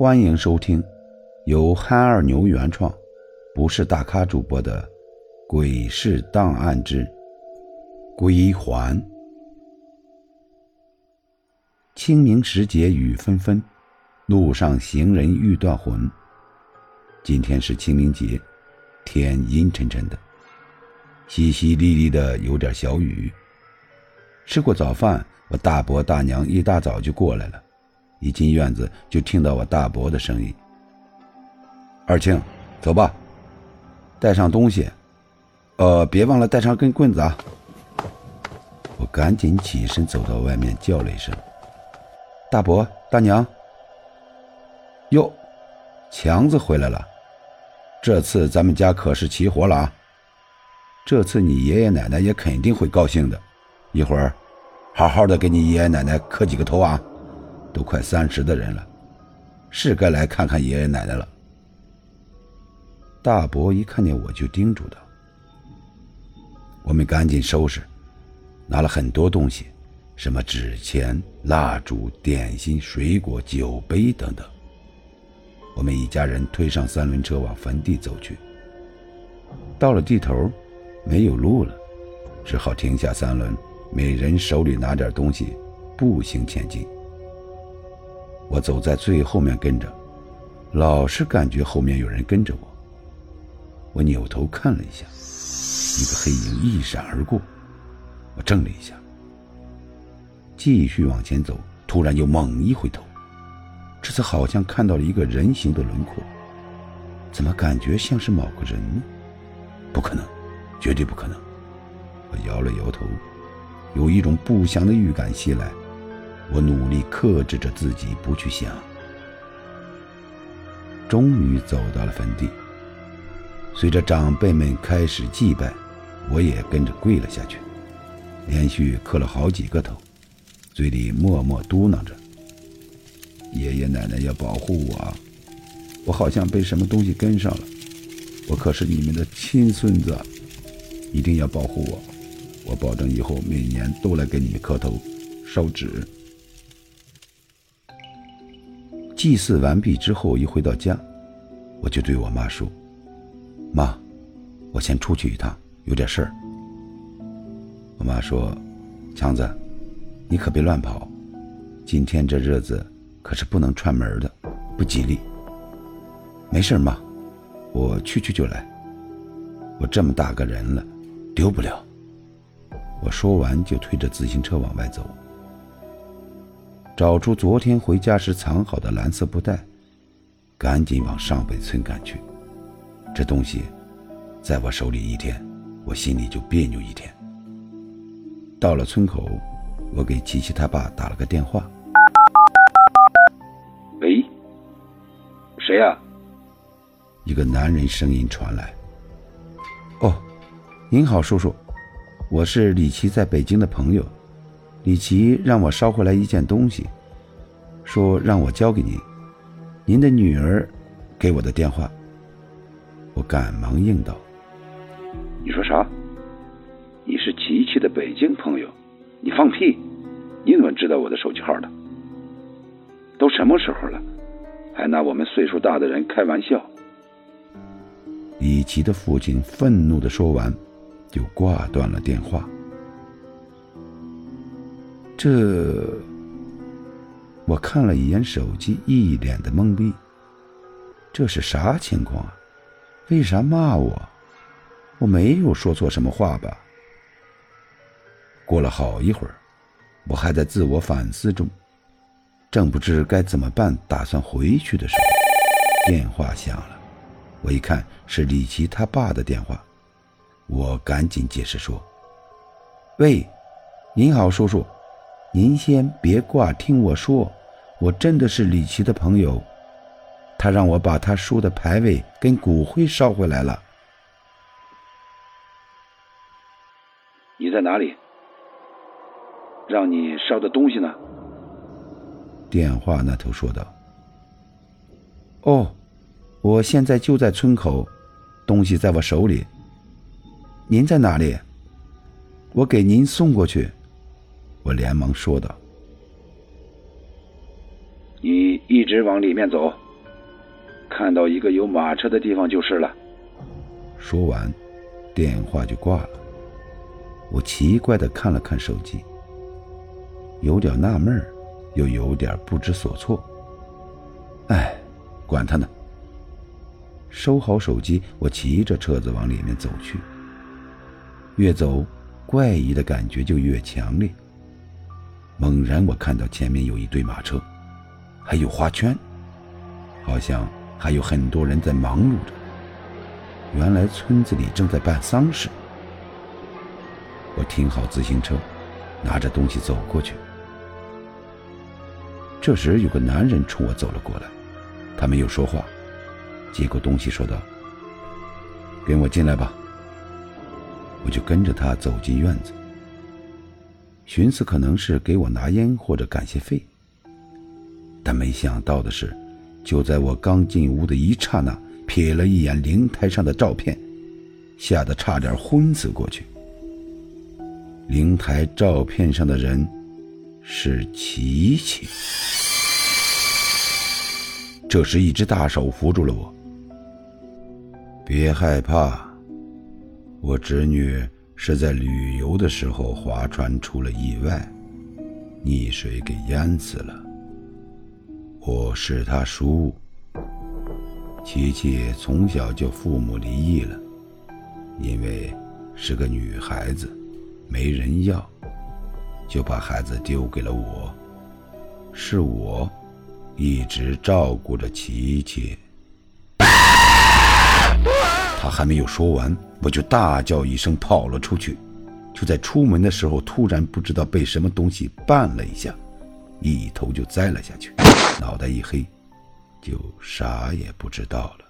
欢迎收听由憨二牛原创、不是大咖主播的《鬼市档案之归还》。清明时节雨纷纷，路上行人欲断魂。今天是清明节，天阴沉沉的，淅淅沥沥的有点小雨。吃过早饭，我大伯大娘一大早就过来了。一进院子，就听到我大伯的声音：“二青，走吧，带上东西，呃，别忘了带上根棍子啊。”我赶紧起身走到外面，叫了一声：“大伯大娘。”哟，强子回来了，这次咱们家可是齐活了啊！这次你爷爷奶奶也肯定会高兴的，一会儿。好好的给你爷爷奶奶磕几个头啊！都快三十的人了，是该来看看爷爷奶奶了。大伯一看见我就叮嘱道：“我们赶紧收拾，拿了很多东西，什么纸钱、蜡烛、点心、水果、酒杯等等。我们一家人推上三轮车往坟地走去。到了地头，没有路了，只好停下三轮。”每人手里拿点东西，步行前进。我走在最后面跟着，老是感觉后面有人跟着我。我扭头看了一下，一个黑影一闪而过，我怔了一下，继续往前走，突然又猛一回头，这次好像看到了一个人形的轮廓，怎么感觉像是某个人呢？不可能，绝对不可能！我摇了摇头。有一种不祥的预感袭来，我努力克制着自己不去想。终于走到了坟地，随着长辈们开始祭拜，我也跟着跪了下去，连续磕了好几个头，嘴里默默嘟囔着：“爷爷奶奶要保护我，我好像被什么东西跟上了，我可是你们的亲孙子，一定要保护我。”我保证以后每年都来给你们磕头、烧纸。祭祀完毕之后，一回到家，我就对我妈说：“妈，我先出去一趟，有点事儿。”我妈说：“强子，你可别乱跑，今天这日子可是不能串门的，不吉利。”没事妈，我去去就来。我这么大个人了，丢不了。我说完，就推着自行车往外走，找出昨天回家时藏好的蓝色布袋，赶紧往上北村赶去。这东西在我手里一天，我心里就别扭一天。到了村口，我给琪琪他爸打了个电话：“喂，谁呀？”一个男人声音传来：“哦，您好，叔叔。”我是李琦在北京的朋友，李琦让我捎回来一件东西，说让我交给您。您的女儿给我的电话，我赶忙应道：“你说啥？你是琪琪的北京朋友？你放屁！你怎么知道我的手机号的？都什么时候了，还拿我们岁数大的人开玩笑？”李琦的父亲愤怒的说完。就挂断了电话。这，我看了一眼手机，一脸的懵逼。这是啥情况啊？为啥骂我？我没有说错什么话吧？过了好一会儿，我还在自我反思中，正不知该怎么办，打算回去的时候，电话响了。我一看是李琦他爸的电话。我赶紧解释说：“喂，您好，叔叔，您先别挂，听我说，我真的是李琦的朋友，他让我把他叔的牌位跟骨灰捎回来了。你在哪里？让你捎的东西呢？”电话那头说道：“哦，我现在就在村口，东西在我手里。”您在哪里？我给您送过去。我连忙说道：“你一直往里面走，看到一个有马车的地方就是了。说完，电话就挂了。我奇怪的看了看手机，有点纳闷又有点不知所措。哎，管他呢。收好手机，我骑着车子往里面走去。越走，怪异的感觉就越强烈。猛然，我看到前面有一堆马车，还有花圈，好像还有很多人在忙碌着。原来村子里正在办丧事。我停好自行车，拿着东西走过去。这时，有个男人冲我走了过来，他没有说话。接过东西，说道：“跟我进来吧。”我就跟着他走进院子，寻思可能是给我拿烟或者感谢费。但没想到的是，就在我刚进屋的一刹那，瞥了一眼灵台上的照片，吓得差点昏死过去。灵台照片上的人是琪琪，这时一只大手扶住了我。别害怕，我侄女是在旅游的时候划船出了意外，溺水给淹死了。我是他叔。琪琪从小就父母离异了，因为是个女孩子，没人要，就把孩子丢给了我。是我，一直照顾着琪琪。他还没有说完，我就大叫一声跑了出去。就在出门的时候，突然不知道被什么东西绊了一下，一头就栽了下去，脑袋一黑，就啥也不知道了。